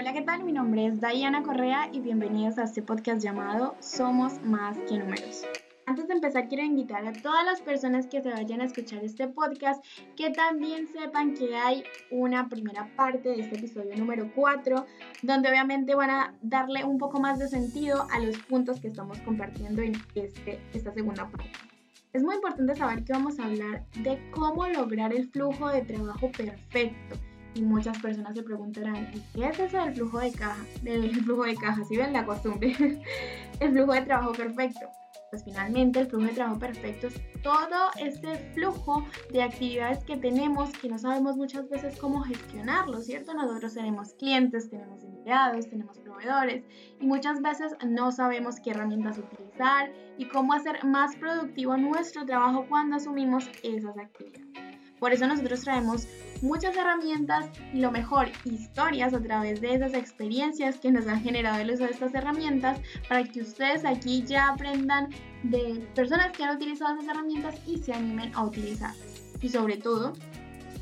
Hola, ¿qué tal? Mi nombre es Diana Correa y bienvenidos a este podcast llamado Somos más que números. Antes de empezar, quiero invitar a todas las personas que se vayan a escuchar este podcast que también sepan que hay una primera parte de este episodio número 4, donde obviamente van a darle un poco más de sentido a los puntos que estamos compartiendo en este, esta segunda parte. Es muy importante saber que vamos a hablar de cómo lograr el flujo de trabajo perfecto. Y muchas personas se preguntarán, ¿y qué es eso del flujo de caja? Del flujo de caja, si ven la costumbre. el flujo de trabajo perfecto pues finalmente el flujo de trabajo perfecto es todo ese flujo de actividades que tenemos que no sabemos muchas veces cómo gestionarlo, ¿cierto? Nosotros tenemos clientes, tenemos empleados, tenemos proveedores y muchas veces no sabemos qué herramientas utilizar y cómo hacer más productivo nuestro trabajo cuando asumimos esas actividades. Por eso nosotros traemos muchas herramientas y lo mejor, historias a través de esas experiencias que nos han generado el uso de estas herramientas para que ustedes aquí ya aprendan de personas que han utilizado esas herramientas y se animen a utilizarlas. Y sobre todo,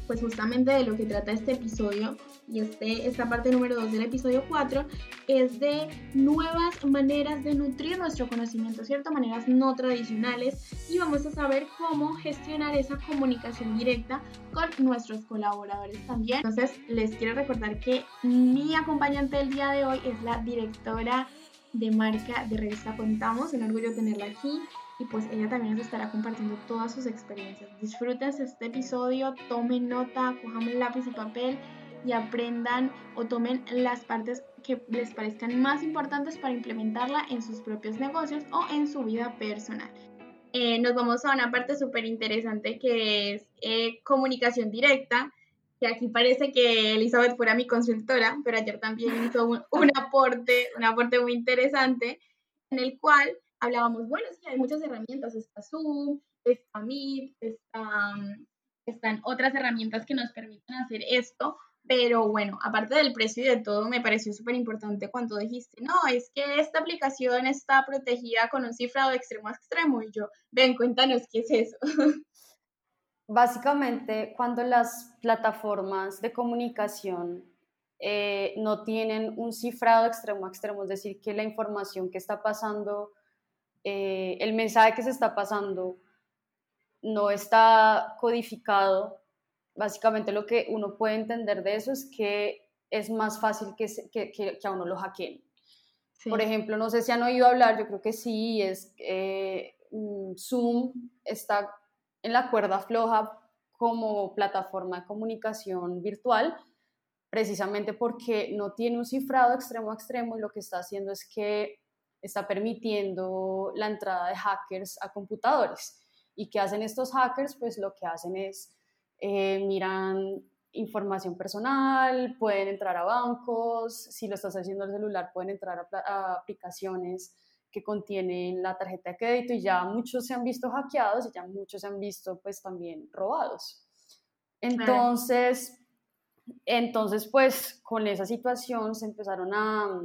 pues justamente de lo que trata este episodio y este, esta parte número 2 del episodio 4 es de nuevas maneras de nutrir nuestro conocimiento, ¿cierto? Maneras no tradicionales y vamos a saber cómo gestionar esa comunicación directa con nuestros colaboradores también. Entonces, les quiero recordar que mi acompañante del día de hoy es la directora de marca de revista Contamos, un orgullo tenerla aquí y pues ella también nos estará compartiendo todas sus experiencias. Disfruten este episodio, tomen nota, cojamos lápiz y papel y aprendan o tomen las partes que les parezcan más importantes para implementarla en sus propios negocios o en su vida personal. Eh, nos vamos a una parte súper interesante que es eh, comunicación directa, que aquí parece que Elizabeth fuera mi consultora, pero ayer también hizo un, aporte, un aporte muy interesante en el cual hablábamos, bueno, sí, hay muchas herramientas, está Zoom, está Meet, está, están otras herramientas que nos permiten hacer esto, pero bueno, aparte del precio y de todo, me pareció súper importante cuando dijiste, no, es que esta aplicación está protegida con un cifrado extremo a extremo. Y yo, ven, cuéntanos qué es eso. Básicamente, cuando las plataformas de comunicación eh, no tienen un cifrado extremo a extremo, es decir, que la información que está pasando, eh, el mensaje que se está pasando, no está codificado básicamente lo que uno puede entender de eso es que es más fácil que, que, que, a uno lo hackeen. Por ejemplo, no sé si han oído hablar, yo creo que sí, es eh, Zoom está en la cuerda floja como plataforma de comunicación virtual, precisamente porque no tiene un cifrado extremo a extremo y lo que está haciendo es que está permitiendo la entrada de hackers a computadores. ¿Y qué hacen estos hackers? Pues lo que hacen es eh, miran información personal, pueden entrar a bancos, si lo estás haciendo al celular, pueden entrar a, aplicaciones que contienen la tarjeta de crédito y ya muchos se han visto hackeados y ya muchos se han visto pues también robados. Entonces, entonces pues con esa situación se empezaron a,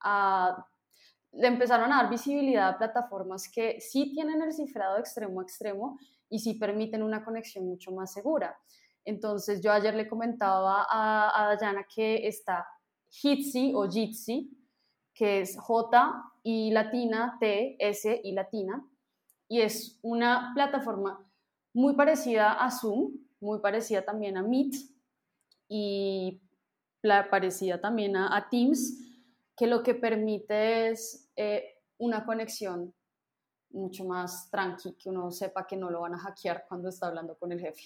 a le empezaron a dar visibilidad a plataformas que sí tienen el cifrado extremo a extremo y sí permiten una conexión mucho más segura. Entonces yo ayer le comentaba a, a Dayana que está Jitsi o Jitsi, que es J y latina, T, S y latina, y es una plataforma muy parecida a Zoom, muy parecida también a Meet y parecida también a, Teams, que lo que permite es eh, una conexión mucho más tranqui, que uno sepa que no lo van a hackear cuando está hablando con el jefe.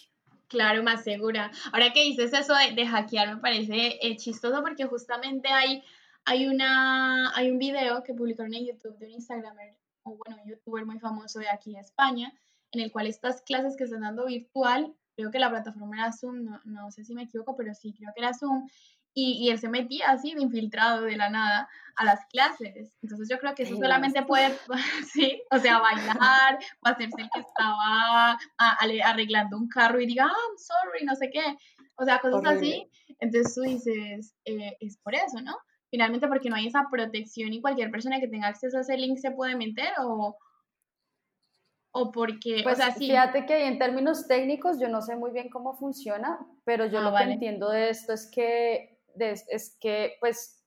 Claro, más segura. Ahora que dices eso de, hackear me parece eh, chistoso porque justamente hay, hay, una, hay un video que publicaron en YouTube de un Instagramer, o bueno, un youtuber muy famoso de aquí de España, en el cual estas clases que están dando virtual, creo que la plataforma era Zoom, no, no sé si me equivoco, pero sí, creo que era Zoom, y, y, él se metía así de infiltrado de la nada a las clases. Entonces yo creo que eso solamente puede, sí, o sea, bailar o hacerse el que estaba arreglando un carro y diga, ah, I'm sorry, no sé qué. O sea, cosas así. Entonces tú dices, eh, es por eso, ¿no? Finalmente porque no hay esa protección y cualquier persona que tenga acceso a ese link se puede meter o, o porque, pues o sea, fíjate que en términos técnicos yo no sé muy bien cómo funciona, pero yo ah, lo que entiendo de esto es que es que pues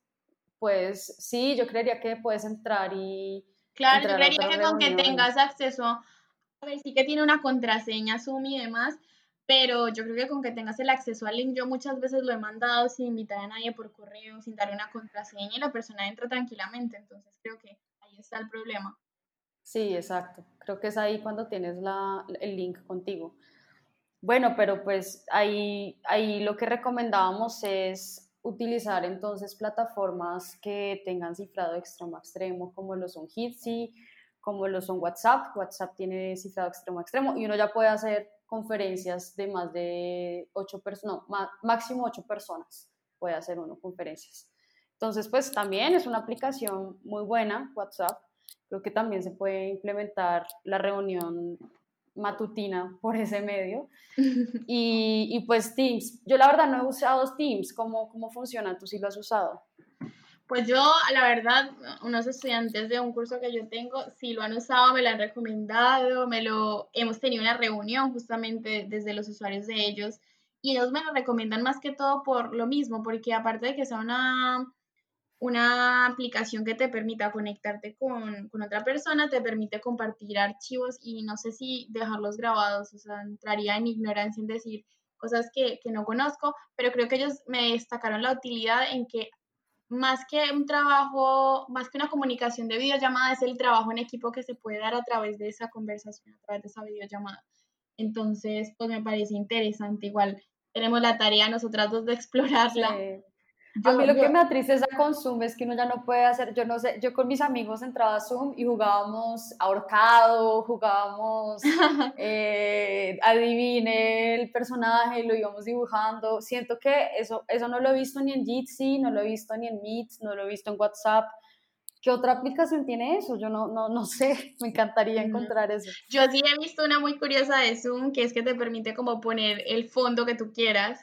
pues sí, yo creería que puedes entrar y... Claro, yo creería que con que tengas acceso, a ver, sí que tiene una contraseña Zoom y demás, pero yo creo que con que tengas el acceso al link, yo muchas veces lo he mandado sin invitar a nadie por correo, sin darle una contraseña y la persona entra tranquilamente, entonces creo que ahí está el problema. Sí, exacto. Creo que es ahí cuando tienes la, el link contigo. Bueno, pero pues ahí, ahí lo que recomendábamos es utilizar entonces plataformas que tengan cifrado extremo a extremo, como lo son Hitsi, como lo son WhatsApp. WhatsApp tiene cifrado extremo a extremo y uno ya puede hacer conferencias de más de ocho personas, no, máximo ocho personas puede hacer uno conferencias. Entonces, pues también es una aplicación muy buena, WhatsApp. Creo que también se puede implementar la reunión matutina por ese medio. Y, y, pues Teams, yo la verdad no he usado Teams, ¿cómo, cómo funciona? ¿Tú sí lo has usado? Pues yo, la verdad, unos estudiantes de un curso que yo tengo, sí lo han usado, me lo han recomendado, me lo, hemos tenido una reunión justamente desde los usuarios de ellos y ellos me lo recomiendan más que todo por lo mismo, porque aparte de que sea una, una aplicación que te permita conectarte con, con, otra persona, te permite compartir archivos y no sé si dejarlos grabados, o sea, entraría en ignorancia en decir cosas que, que no conozco, pero creo que ellos me destacaron la utilidad en que más que un trabajo, más que una comunicación de videollamada, es el trabajo en equipo que se puede dar a través de esa conversación, a través de esa videollamada. Entonces, pues me parece interesante. Igual tenemos la tarea nosotras dos de explorarla a mí lo que me atristeza con Zoom es que uno ya no puede hacer, yo no sé, yo con mis amigos entraba a Zoom y jugábamos ahorcado, jugábamos eh, adivine el personaje, lo íbamos dibujando. Siento que eso, eso no lo he visto ni en Jitsi, no lo he visto ni en Meet, no lo he visto en WhatsApp. ¿Qué otra aplicación tiene eso? Yo no, no, no sé, me encantaría encontrar eso. Yo sí he visto una muy curiosa de Zoom, que es que te permite como poner el fondo que tú quieras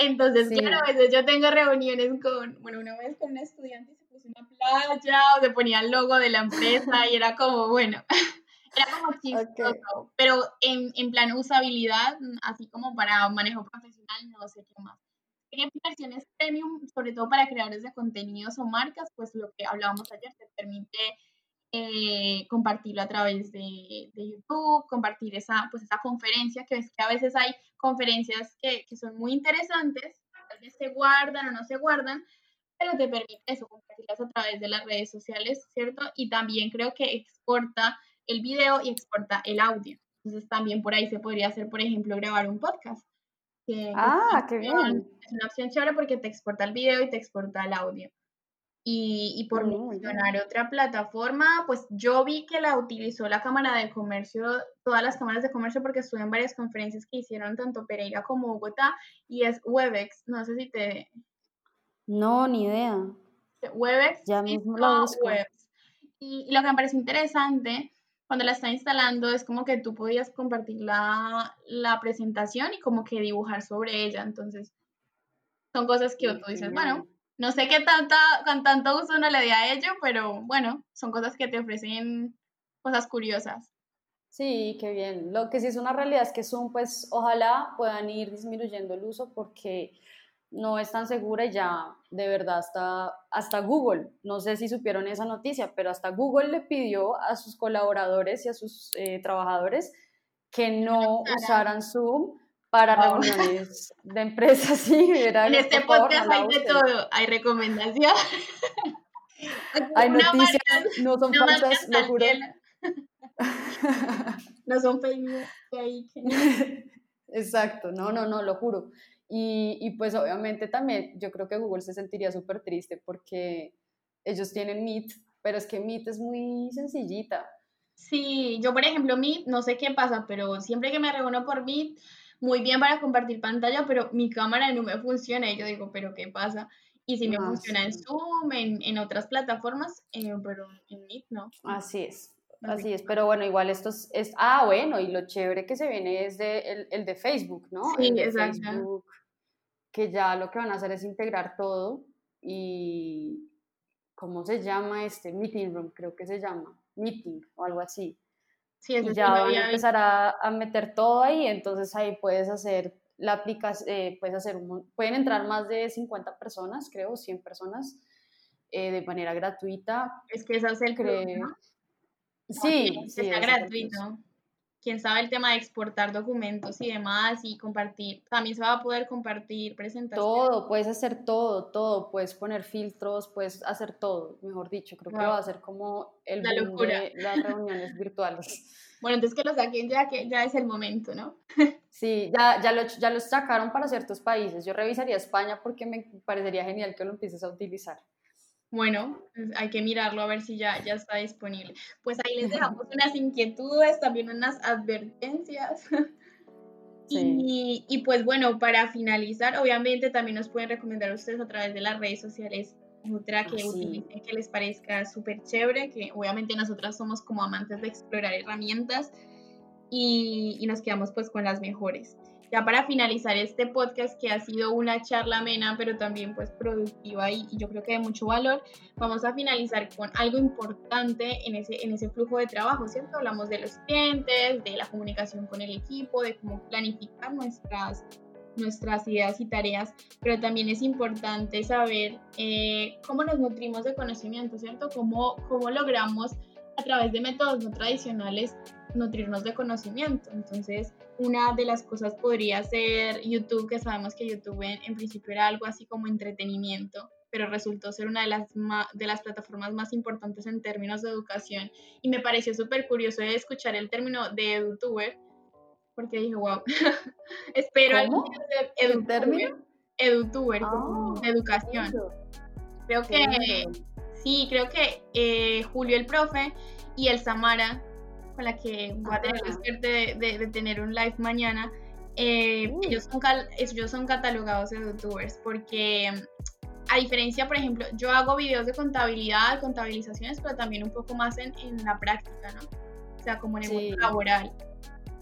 entonces, claro, a veces yo tengo reuniones con, bueno, una vez con un estudiante se puso una playa o se ponía el logo de la empresa y era como, bueno, era como chistoso, pero en, en plan usabilidad, así como para manejo profesional, no sé qué más. En versiones premium, sobre todo para creadores de contenidos o marcas, pues lo que hablábamos ayer, te permite eh, compartirlo a través de, de, YouTube, compartir esa, pues esa conferencia, que es que a veces hay conferencias que, que, son muy interesantes, tal vez se guardan o no se guardan, pero te permite eso, compartirlas a través de las redes sociales, ¿cierto? Y también creo que exporta el video y exporta el audio. Entonces también por ahí se podría hacer, por ejemplo, grabar un podcast. ah, qué bien. Es una opción chévere porque te exporta el video y te exporta el audio. Y, y por mencionar otra plataforma, pues yo vi que la utilizó la Cámara de Comercio, todas las cámaras de comercio, porque estuve en varias conferencias que hicieron tanto Pereira como Bogotá, y es Webex. No sé si te. No, ni idea. Webex. Ya mismo Y, y, lo que me parece interesante cuando la está instalando es como que tú podías compartir la, la presentación y como que dibujar sobre ella. Entonces, son cosas que tú dices, bueno no sé qué tanta, con tanto uso uno le di a ello, pero bueno, son cosas que te ofrecen cosas curiosas. Sí, qué bien. Lo que sí es una realidad es que Zoom, pues ojalá puedan ir disminuyendo el uso porque no es tan segura y ya de verdad hasta, hasta Google, no sé si supieron esa noticia, pero hasta Google le pidió a sus colaboradores y a sus eh, trabajadores que no usaran Zoom para reuniones de empresas, sí. en este podcast hay de todo, hay recomendación. hay noticias, no son falsas, lo juro. no son fake Exacto, no, no, no, lo juro. Y, y, pues obviamente también yo creo que Google se sentiría súper triste porque ellos tienen Meet, pero es que Meet es muy sencillita. Sí, yo por ejemplo Meet, no sé qué pasa, pero siempre que me reúno por Meet, muy bien para compartir pantalla, pero mi cámara no me funciona y yo digo, pero ¿qué pasa? Y si me ah, funciona en Zoom, en, en otras plataformas, eh, pero en Meet no. Así es. Así es, pero bueno, igual esto es, ah, bueno, y lo chévere que se viene es de, el, el de Facebook, ¿no? Sí, el de exacto. Facebook, que ya lo que van a hacer es integrar todo y, ¿cómo se llama este? Meeting Room, creo que se llama, Meeting o algo así. Sí, y ya van a empezar a, meter todo ahí, entonces ahí puedes hacer la aplicación, eh, puedes hacer, pueden entrar más de 50 personas, creo, 100 personas, eh, de manera gratuita. Es que eso es el creo. Sí, sí, que sea gratuito. Quién sabe el tema de exportar documentos y demás y compartir. También se va a poder compartir presentaciones. Todo, puedes hacer todo, todo. Puedes poner filtros, puedes hacer todo, mejor dicho. Creo que va a ser como el La locura. de las reuniones virtuales. Bueno, entonces que lo saquen ya, que ya es el momento, ¿no? Sí, ya, ya, lo, ya los sacaron para ciertos países. Yo revisaría España porque me parecería genial que lo empieces a utilizar. Bueno, pues hay que mirarlo a ver si ya, ya está disponible. Pues ahí les dejamos unas inquietudes, también unas advertencias. Y, y, pues bueno, para finalizar, obviamente también nos pueden recomendar a ustedes a través de las redes sociales otra que utilicen que les parezca súper chévere, que obviamente nosotras somos como amantes de explorar herramientas y, y nos quedamos pues con las mejores ya para finalizar este podcast que ha sido una charla amena, pero también pues productiva y, yo creo que de mucho valor, vamos a finalizar con algo importante en ese, en ese flujo de trabajo, ¿cierto? Hablamos de los clientes, de la comunicación con el equipo, de cómo planificar nuestras nuestras ideas y tareas, pero también es importante saber eh, cómo nos nutrimos de conocimiento, ¿cierto? Cómo, cómo logramos a través de métodos no tradicionales nutrirnos de conocimiento. Entonces, una de las cosas podría ser YouTube, que sabemos que YouTube en, principio era algo así como entretenimiento, pero resultó ser una de las, de las plataformas más importantes en términos de educación. Y me pareció súper curioso escuchar el término de edutuber, porque dije, wow, espero ¿Cómo? ¿El término? Edutuber, ah, de educación. Creo que, sí, creo que eh, Julio el profe y el Samara con la que voy a tener la suerte de, tener un live mañana, eh, uh. ellos, son ellos son catalogados de youtubers porque a diferencia, por ejemplo, yo hago videos de contabilidad, contabilizaciones, pero también un poco más en, en la práctica, ¿no? O sea, como en el mundo laboral.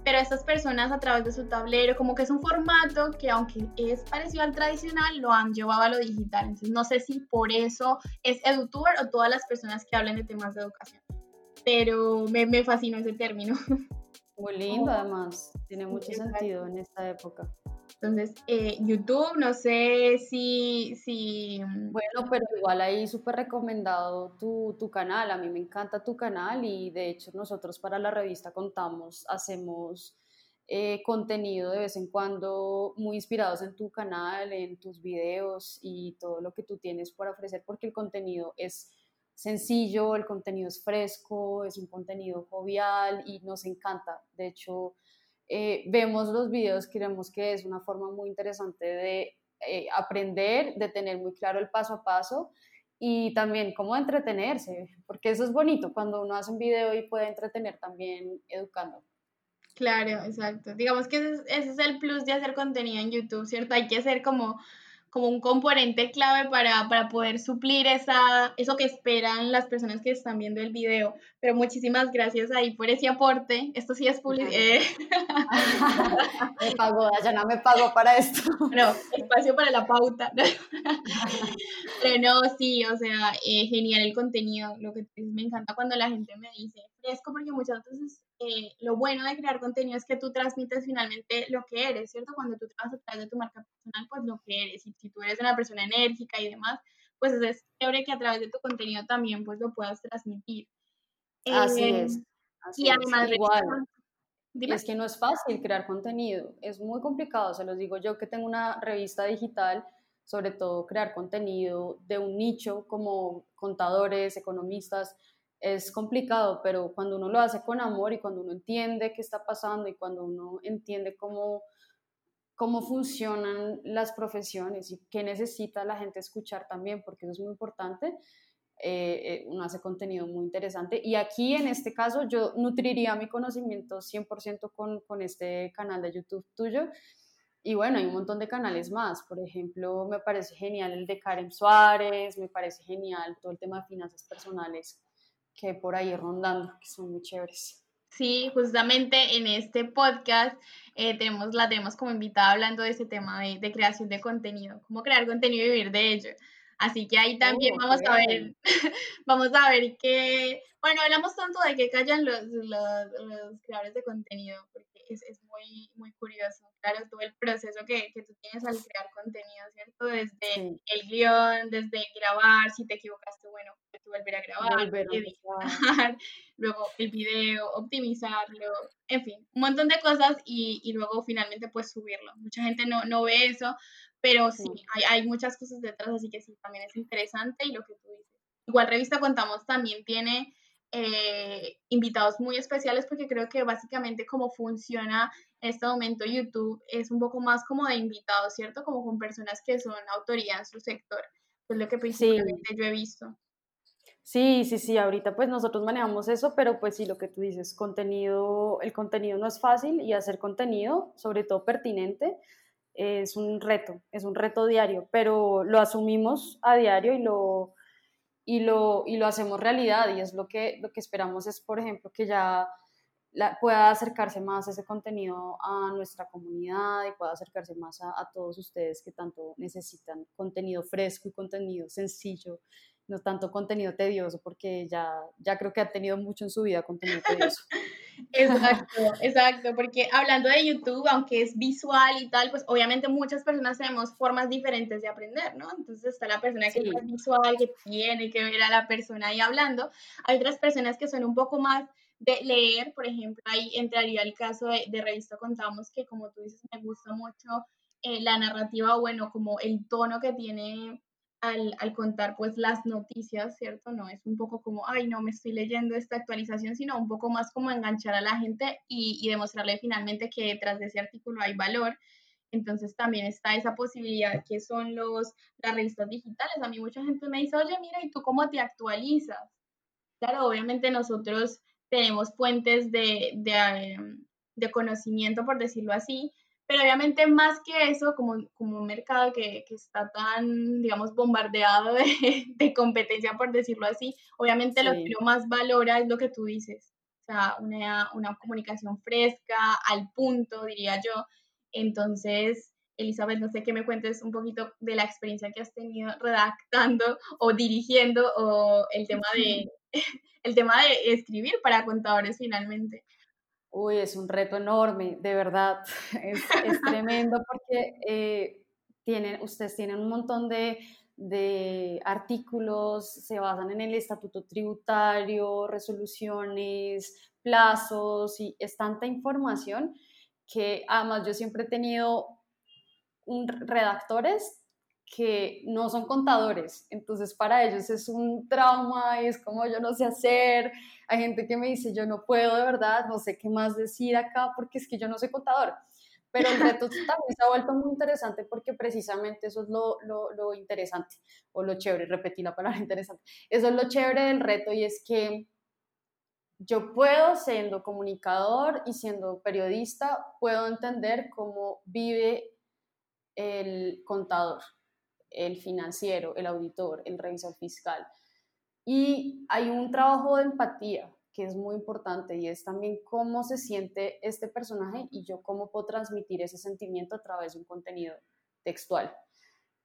Pero estas personas a través de su tablero, como que es un formato que aunque es parecido al tradicional, lo han llevado a lo digital. Entonces, no sé si por eso es edutuber o todas las personas que hablan de temas de educación pero me, me fascinó ese término. Muy lindo además, tiene mucho sentido en esta época. Entonces, eh, YouTube, no sé si, si... Mm, bueno, pero igual ahí súper recomendado tu, tu, canal, a mí me encanta tu canal y de hecho nosotros para la revista Contamos hacemos eh, contenido de vez en cuando muy inspirados en tu canal, en tus videos y todo lo que tú tienes por ofrecer porque el contenido es sencillo, el contenido es fresco, es un contenido jovial y nos encanta. De hecho, eh, vemos los videos, creemos que es una forma muy interesante de eh, aprender, de tener muy claro el paso a paso y también cómo entretenerse, porque eso es bonito cuando uno hace un video y puede entretener también educando. Claro, exacto. Digamos que ese es, el plus de hacer contenido en YouTube, ¿cierto? Hay que ser como como un componente clave para, para, poder suplir esa, eso que esperan las personas que están viendo el video. Pero muchísimas gracias ahí por ese aporte. Esto sí es publicidad. Eh. me pagó, no me pagó para esto. No, espacio para la pauta. Pero no, sí, o sea, eh, genial el contenido. Lo que me encanta cuando la gente me dice fresco, porque muchas veces eh, lo bueno de crear contenido es que tú transmites finalmente lo que eres, ¿cierto? Cuando tú trabajas a través de tu marca personal, pues lo que eres. Y si tú eres una persona enérgica y demás, pues es chévere que a través de tu contenido también pues lo puedas transmitir. Así eh, es. y además, igual. Es que no es fácil crear contenido, es muy complicado, se los digo yo que tengo una revista digital, sobre todo crear contenido de un nicho como contadores, economistas, es complicado, pero cuando uno lo hace con amor y cuando uno entiende qué está pasando y cuando uno entiende cómo, cómo funcionan las profesiones y qué necesita la gente escuchar también, porque eso es muy importante, eh, eh, uno hace contenido muy interesante. Y aquí, en este caso, yo nutriría mi conocimiento 100% con, con este canal de YouTube tuyo. Y bueno, hay un montón de canales más. Por ejemplo, me parece genial el de Karen Suárez, me parece genial todo el tema de finanzas personales que por ahí rondando, que son muy chéveres. Sí, justamente en este podcast eh, tenemos, la tenemos como invitada hablando de ese tema de, de, creación de contenido, cómo crear contenido y vivir de ello. Así que ahí también oh, vamos a ver, vamos a ver qué, bueno, hablamos tanto de que callan los, los, los creadores de contenido, porque es, es, muy, muy curioso, claro, todo el proceso que, que tú tienes al crear contenido, ¿cierto? Desde el guion, desde grabar, si te equivocaste, bueno, volver a grabar, editar, luego el video, optimizarlo, en fin, un montón de cosas y, y luego finalmente pues subirlo. Mucha gente no, no ve eso, pero sí, hay, hay muchas cosas detrás, así que sí, también es interesante y lo que tú dices. Igual Revista Contamos también tiene eh, invitados muy especiales porque creo que básicamente como funciona en este momento YouTube es un poco más como de invitados, ¿cierto? Como con personas que son autoría en su sector. Pues lo que principalmente yo he visto. Sí, sí, sí, ahorita pues nosotros manejamos eso, pero pues sí, lo que tú dices, contenido, el contenido no es fácil y hacer contenido, sobre todo pertinente, es un reto, es un reto diario, pero lo asumimos a diario y lo, y lo, y lo hacemos realidad y es lo que, lo que esperamos es, por ejemplo, que ya pueda acercarse más ese contenido a nuestra comunidad y pueda acercarse más a, a, todos ustedes que tanto necesitan contenido fresco y contenido sencillo no tanto contenido tedioso, porque ya, ya creo que ha tenido mucho en su vida contenido tedioso. Exacto, exacto, porque hablando de YouTube, aunque es visual y tal, pues obviamente muchas personas tenemos formas diferentes de aprender, ¿no? Entonces está la persona que es visual, que tiene que ver a la persona ahí hablando. Hay otras personas que son un poco más de leer, por ejemplo, ahí entraría el caso de, de Revista Contamos, que como tú dices, me gusta mucho eh, la narrativa, bueno, como el tono que tiene al, al, contar pues las noticias, ¿cierto? No es un poco como, ay, no me estoy leyendo esta actualización, sino un poco más como enganchar a la gente y, y demostrarle finalmente que detrás de ese artículo hay valor. Entonces también está esa posibilidad que son los, las revistas digitales. A mí mucha gente me dice, oye, mira, ¿y tú cómo te actualizas? Claro, obviamente nosotros tenemos fuentes de, de, em, de conocimiento, por decirlo así, pero obviamente más que eso, como, como un mercado que, que está tan, digamos, bombardeado de, de, competencia, por decirlo así, obviamente lo que uno más valora es lo que tú dices. O sea, una, una comunicación fresca, al punto, diría yo. Entonces, Elizabeth, no sé qué me cuentes un poquito de la experiencia que has tenido redactando o dirigiendo o el tema de, el tema de escribir para contadores finalmente. Uy, es un reto enorme, de verdad. Es, tremendo porque eh, tienen, ustedes tienen un montón de, de, artículos, se basan en el estatuto tributario, resoluciones, plazos, y es tanta información que además yo siempre he tenido un, redactores que no son contadores, entonces para ellos es un trauma y es como yo no sé hacer, hay gente que me dice yo no puedo de verdad, no sé qué más decir acá porque es que yo no soy contador, pero el reto también se ha vuelto muy interesante porque precisamente eso es lo, lo, lo interesante o lo chévere, repetí la palabra interesante, eso es lo chévere del reto y es que yo puedo, siendo comunicador y siendo periodista, puedo entender cómo vive el contador el financiero, el auditor, el revisor fiscal. Y hay un trabajo de empatía que es muy importante y es también cómo se siente este personaje y yo cómo puedo transmitir ese sentimiento a través de un contenido textual.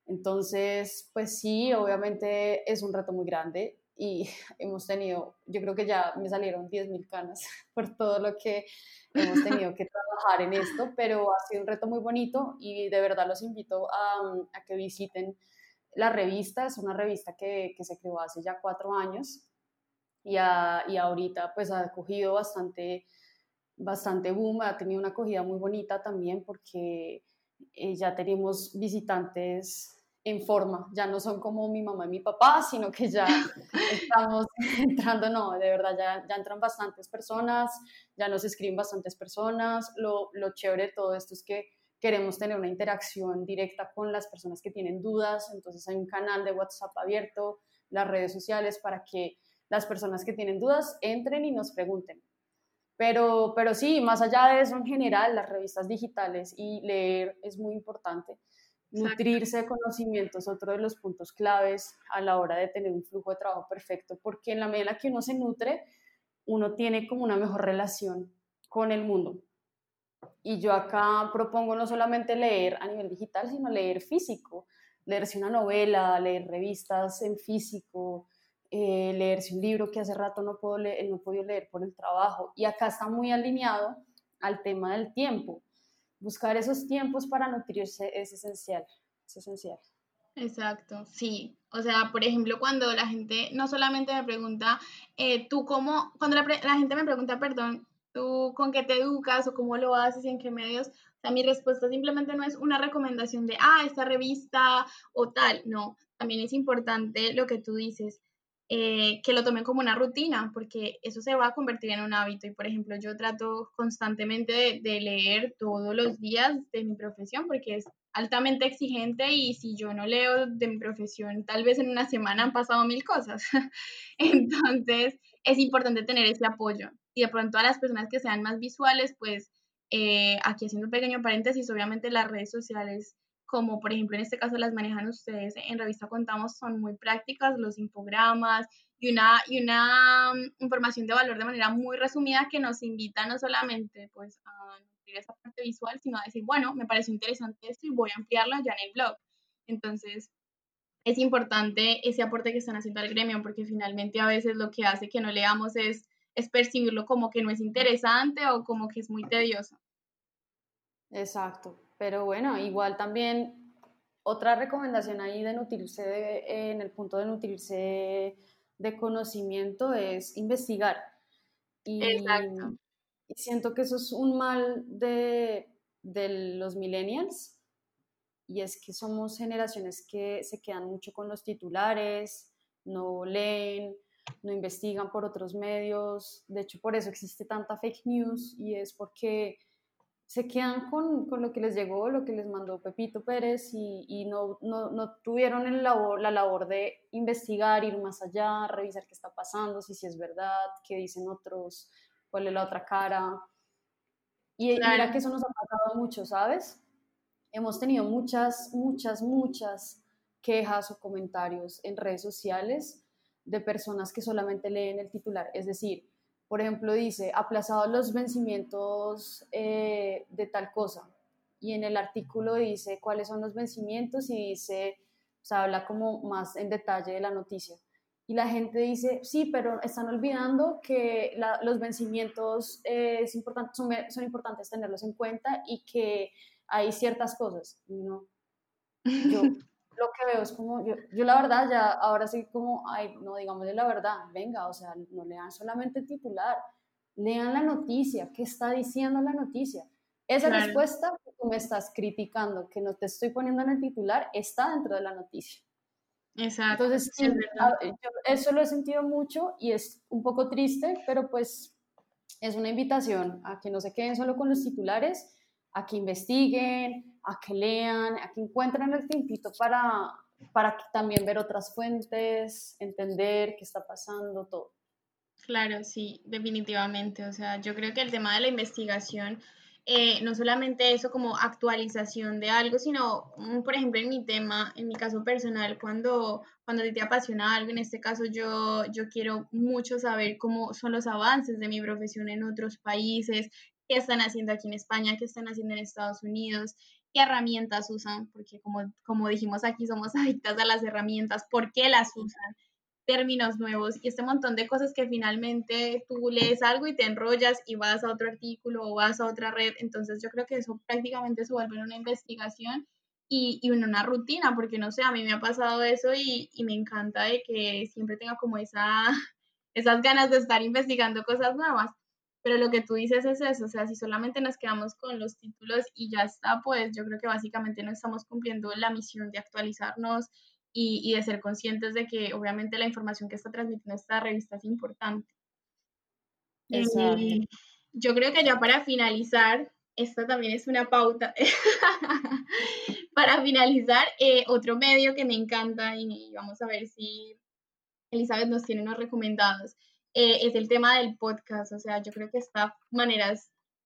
Entonces, pues sí, obviamente es un reto muy grande y hemos tenido, yo creo que ya me salieron 10.000 canas por todo lo que hemos tenido que trabajar en esto, pero ha sido un reto muy bonito y de verdad los invito a, a que visiten la revista. Es una revista que, que se creó hace ya cuatro años y, a, y ahorita pues ha cogido bastante, bastante boom, ha tenido una acogida muy bonita también porque eh, ya tenemos visitantes en forma, ya no son como mi mamá y mi papá, sino que ya estamos entrando, no, de verdad, ya, ya entran bastantes personas, ya nos escriben bastantes personas, lo, lo chévere de todo esto es que queremos tener una interacción directa con las personas que tienen dudas, entonces hay un canal de WhatsApp abierto, las redes sociales para que las personas que tienen dudas entren y nos pregunten. Pero, pero sí, más allá de eso, en general, las revistas digitales y leer es muy importante Nutrirse de conocimientos, otro de los puntos claves a la hora de tener un flujo de trabajo perfecto, porque en la medida en que uno se nutre, uno tiene como una mejor relación con el mundo. Y yo acá propongo no solamente leer a nivel digital, sino leer físico, leerse una novela, leer revistas en físico, eh, leerse un libro que hace rato no, puedo leer, no he podido leer por el trabajo. Y acá está muy alineado al tema del tiempo buscar esos tiempos para nutrirse es esencial, es esencial. Exacto, sí. O sea, por ejemplo, cuando la gente no solamente me pregunta, eh, tú cómo, cuando la, la, gente me pregunta, perdón, tú con qué te educas o cómo lo haces y en qué medios, o sea, mi respuesta simplemente no es una recomendación de, ah, esta revista o tal, no, también es importante lo que tú dices, eh, que lo tomen como una rutina, porque eso se va a convertir en un hábito. Y por ejemplo, yo trato constantemente de, leer todos los días de mi profesión, porque es altamente exigente y si yo no leo de mi profesión, tal vez en una semana han pasado mil cosas. Entonces, es importante tener ese apoyo. Y de pronto a las personas que sean más visuales, pues eh, aquí haciendo un pequeño paréntesis, obviamente las redes sociales como por ejemplo en este caso las manejan ustedes en Revista Contamos, son muy prácticas, los infogramas y una, y una mm, información de valor de manera muy resumida que nos invita no solamente pues a nutrir esa parte visual, sino a decir, bueno, me parece interesante esto y voy a ampliarlo ya en el blog. Entonces, es importante ese aporte que están haciendo al gremio porque finalmente a veces lo que hace que no leamos es, es percibirlo como que no es interesante o como que es muy tedioso. Exacto, pero bueno, igual también otra recomendación ahí de nutrirse en el punto de nutrirse de conocimiento es investigar. Y, Exacto. y siento que eso es un mal de, de los millennials y es que somos generaciones que se quedan mucho con los titulares, no leen, no investigan por otros medios. De hecho, por eso existe tanta fake news y es porque se quedan con, con, lo que les llegó, lo que les mandó Pepito Pérez y, y no, no, no, tuvieron el labor, la labor de investigar, ir más allá, revisar qué está pasando, si, si es verdad, qué dicen otros, cuál es la otra cara. Y mira que eso nos ha pasado mucho, ¿sabes? Hemos tenido muchas, muchas, muchas quejas o comentarios en redes sociales de personas que solamente leen el titular, es decir, por ejemplo, dice, aplazados los vencimientos eh, de tal cosa. Y en el artículo dice cuáles son los vencimientos y dice, o sea, habla como más en detalle de la noticia. Y la gente dice, sí, pero están olvidando que los vencimientos eh, es importante, son, son, importantes tenerlos en cuenta y que hay ciertas cosas. ¿no? Yo, lo que veo es como, yo, yo la verdad ya, ahora sí como, ay, no digamos la verdad, venga, o sea, no lean solamente el titular, lean la noticia, ¿qué está diciendo la noticia? Esa respuesta que tú me estás criticando, que no te estoy poniendo en el titular, está dentro de la noticia. Exacto. Entonces, eso lo he sentido mucho y es un poco triste, pero pues es una invitación a que no se queden solo con los titulares, a que investiguen, a que lean, a que encuentren el tiempito para, para también ver otras fuentes, entender qué está pasando, todo. Claro, sí, definitivamente. O sea, yo creo que el tema de la investigación, eh, no solamente eso como actualización de algo, sino, mm, por ejemplo, en mi tema, en mi caso personal, cuando, cuando te apasiona algo, en este caso yo, yo quiero mucho saber cómo son los avances de mi profesión en otros países, qué están haciendo aquí en España, qué están haciendo en Estados Unidos, qué herramientas usan, porque como, como dijimos aquí, somos adictas a las herramientas, por qué las usan, términos nuevos y este montón de cosas que finalmente tú lees algo y te enrollas y vas a otro artículo o vas a otra red. Entonces yo creo que eso prácticamente se vuelve una investigación y, y una rutina, porque no sé, a mí me ha pasado eso y, y me encanta de que siempre tenga como esa, esas ganas de estar investigando cosas nuevas. Pero lo que tú dices es eso, o sea, si solamente nos quedamos con los títulos y ya está, pues yo creo que básicamente no estamos cumpliendo la misión de actualizarnos y, y de ser conscientes de que obviamente la información que está transmitiendo esta revista es importante. Eh, yo creo que ya para finalizar, esta también es una pauta. para finalizar, eh, otro medio que me encanta y vamos a ver si Elizabeth nos tiene unos recomendados eh, es el tema del podcast. O sea, yo creo que esta manera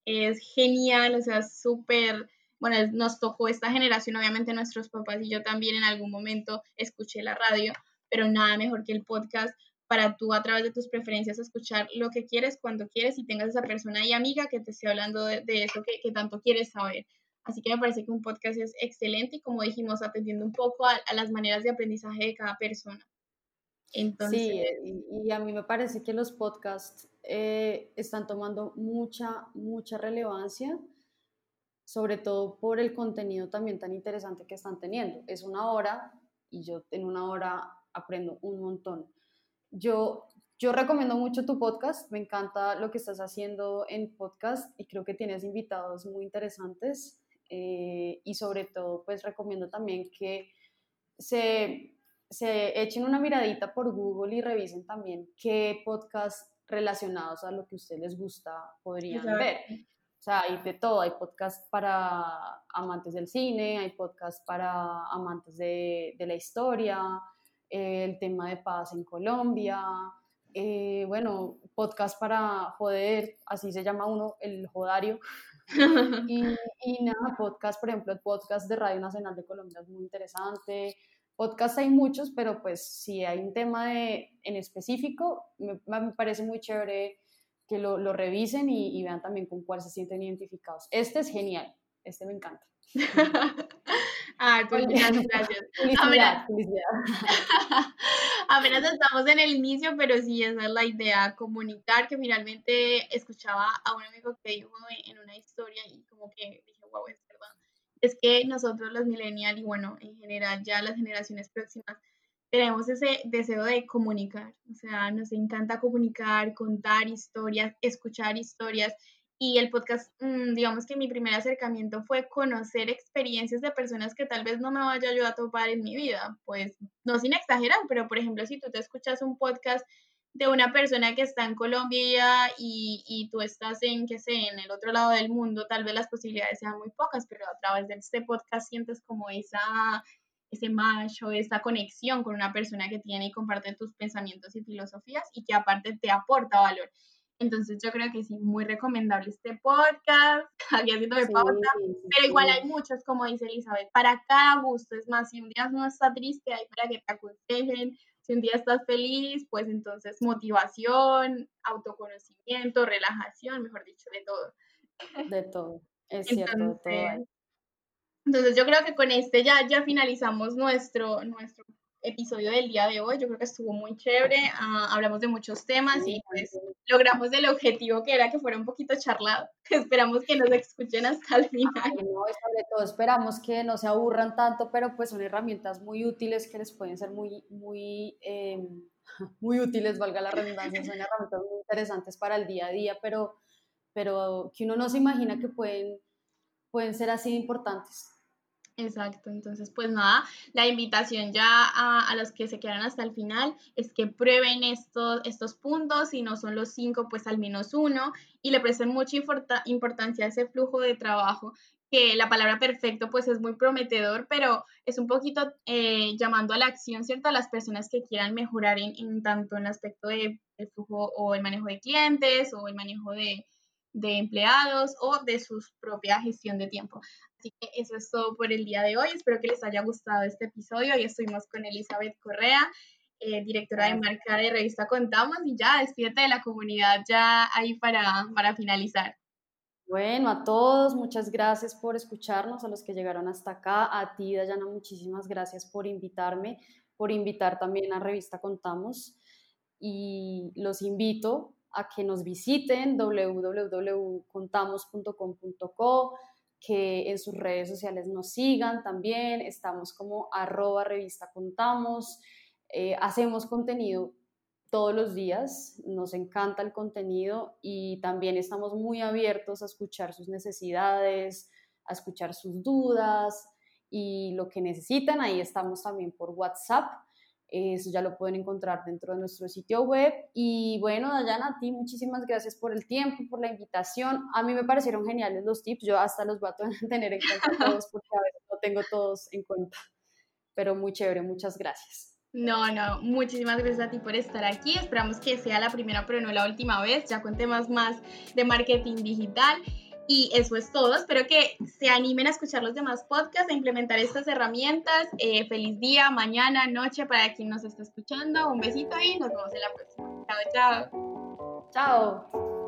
es, genial, o sea, súper, bueno, nos tocó esta generación, obviamente nuestros papás y yo también en algún momento escuché la radio, pero nada mejor que el podcast para tú a través de tus preferencias escuchar lo que quieres, cuando quieres y tengas esa persona y amiga que te esté hablando de, eso que, que, tanto quieres saber. Así que me parece que un podcast es excelente y como dijimos, atendiendo un poco a las maneras de aprendizaje de cada persona. Sí, y, a mí me parece que los podcasts eh, están tomando mucha, mucha relevancia, sobre todo por el contenido también tan interesante que están teniendo. Es una hora y yo en una hora aprendo un montón. Yo, yo recomiendo mucho tu podcast, me encanta lo que estás haciendo en podcast y creo que tienes invitados muy interesantes eh, y sobre todo pues recomiendo también que se, se echen una miradita por Google y revisen también qué podcasts relacionados a lo que a ustedes les gusta podrían ver. O sea, hay de todo, hay podcasts para amantes del cine, hay podcasts para amantes de, de la historia, el tema de paz en Colombia, eh, bueno, podcast para joder, así se llama uno, el jodario. y, y, nada, podcast, por ejemplo, el podcast de Radio Nacional de Colombia es muy interesante. Podcast hay muchos, pero pues si hay un tema de, en específico, me, me parece muy chévere que lo, lo revisen y, y, vean también con cuál se sienten identificados. Este es genial, este me encanta. Ay, pues muchas gracias. Felicidad, felicidad. Apenas estamos en el inicio, pero sí, esa es la idea, comunicar, que finalmente escuchaba a un amigo que dijo en una historia y como que dije, wow, es. Es que nosotros los millennials y bueno, en general ya las generaciones próximas, tenemos ese deseo de comunicar, o sea, nos encanta comunicar, contar historias, escuchar historias. Y el podcast, mm, digamos que mi primer acercamiento fue conocer experiencias de personas que tal vez no me vaya yo a topar en mi vida. Pues no sin exagerar, pero por ejemplo, si tú te escuchas un podcast de una persona que está en Colombia y, y tú estás en, qué sé, en el otro lado del mundo, tal vez las posibilidades sean muy pocas, pero a través de este podcast sientes como esa ese match o esa conexión con una persona que tiene y comparte tus pensamientos y filosofías y que aparte te aporta valor. Entonces yo creo que sí, muy recomendable este podcast, aquí haciendo de pauta, pero igual hay muchos, como dice Elizabeth, para cada gusto. Es más, si un día no está triste, hay para que te aconsejen. Si un día estás feliz, pues entonces motivación, autoconocimiento, relajación, mejor dicho, de todo. De todo, es cierto, de todo. Entonces yo creo que con este ya, ya finalizamos nuestro, nuestro episodio del día de hoy. Yo creo que estuvo muy chévere. Uh, hablamos de muchos temas y pues logramos el objetivo que era que fuera un poquito charlado. Esperamos que nos escuchen hasta el final. Ay, no, sobre todo esperamos que no se aburran tanto, pero pues son herramientas muy útiles que les pueden ser muy, muy, eh, muy útiles, valga la redundancia. Son herramientas muy interesantes para el día a día, pero, pero que uno no se imagina que pueden, pueden ser así importantes. Exacto, entonces pues nada, la invitación ya a, los que se quedan hasta el final es que prueben estos, estos puntos, si no son los cinco, pues al menos uno, y le presten mucha importancia a ese flujo de trabajo, que la palabra perfecto pues es muy prometedor, pero es un poquito eh, llamando a la acción, ¿cierto? A las personas que quieran mejorar en, tanto en el aspecto de, de flujo o el manejo de clientes o el manejo de, de empleados o de su propia gestión de tiempo. Así que eso es todo por el día de hoy. Espero que les haya gustado este episodio. Hoy estuvimos con Elizabeth Correa, eh, directora de marca de Revista Contamos, y ya despídete de la comunidad ya ahí para, para finalizar. Bueno, a todos, muchas gracias por escucharnos, a los que llegaron hasta acá, a ti, Dayana, muchísimas gracias por invitarme, por invitar también a Revista Contamos y los invito a que nos visiten www.contamos.com.co, que en sus redes sociales nos sigan también, estamos como arroba revista contamos, eh, hacemos contenido todos los días, nos encanta el contenido y también estamos muy abiertos a escuchar sus necesidades, a escuchar sus dudas y lo que necesitan, ahí estamos también por WhatsApp eso ya lo pueden encontrar dentro de nuestro sitio web. Y bueno, Dayana, a ti muchísimas gracias por el tiempo, por la invitación. A mí me parecieron geniales los tips. Yo hasta los voy a tener en cuenta todos porque a veces no tengo todos en cuenta. Pero muy chévere, muchas gracias. No, no, muchísimas gracias a ti por estar aquí. Esperamos que sea la primera, pero no la última vez, ya con temas más de marketing digital. Y eso es todo. Espero que se animen a escuchar los demás podcasts, a implementar estas herramientas. Eh, feliz día, mañana, noche para quien nos está escuchando. Un besito y nos vemos en la próxima. Chao, chao. Chao.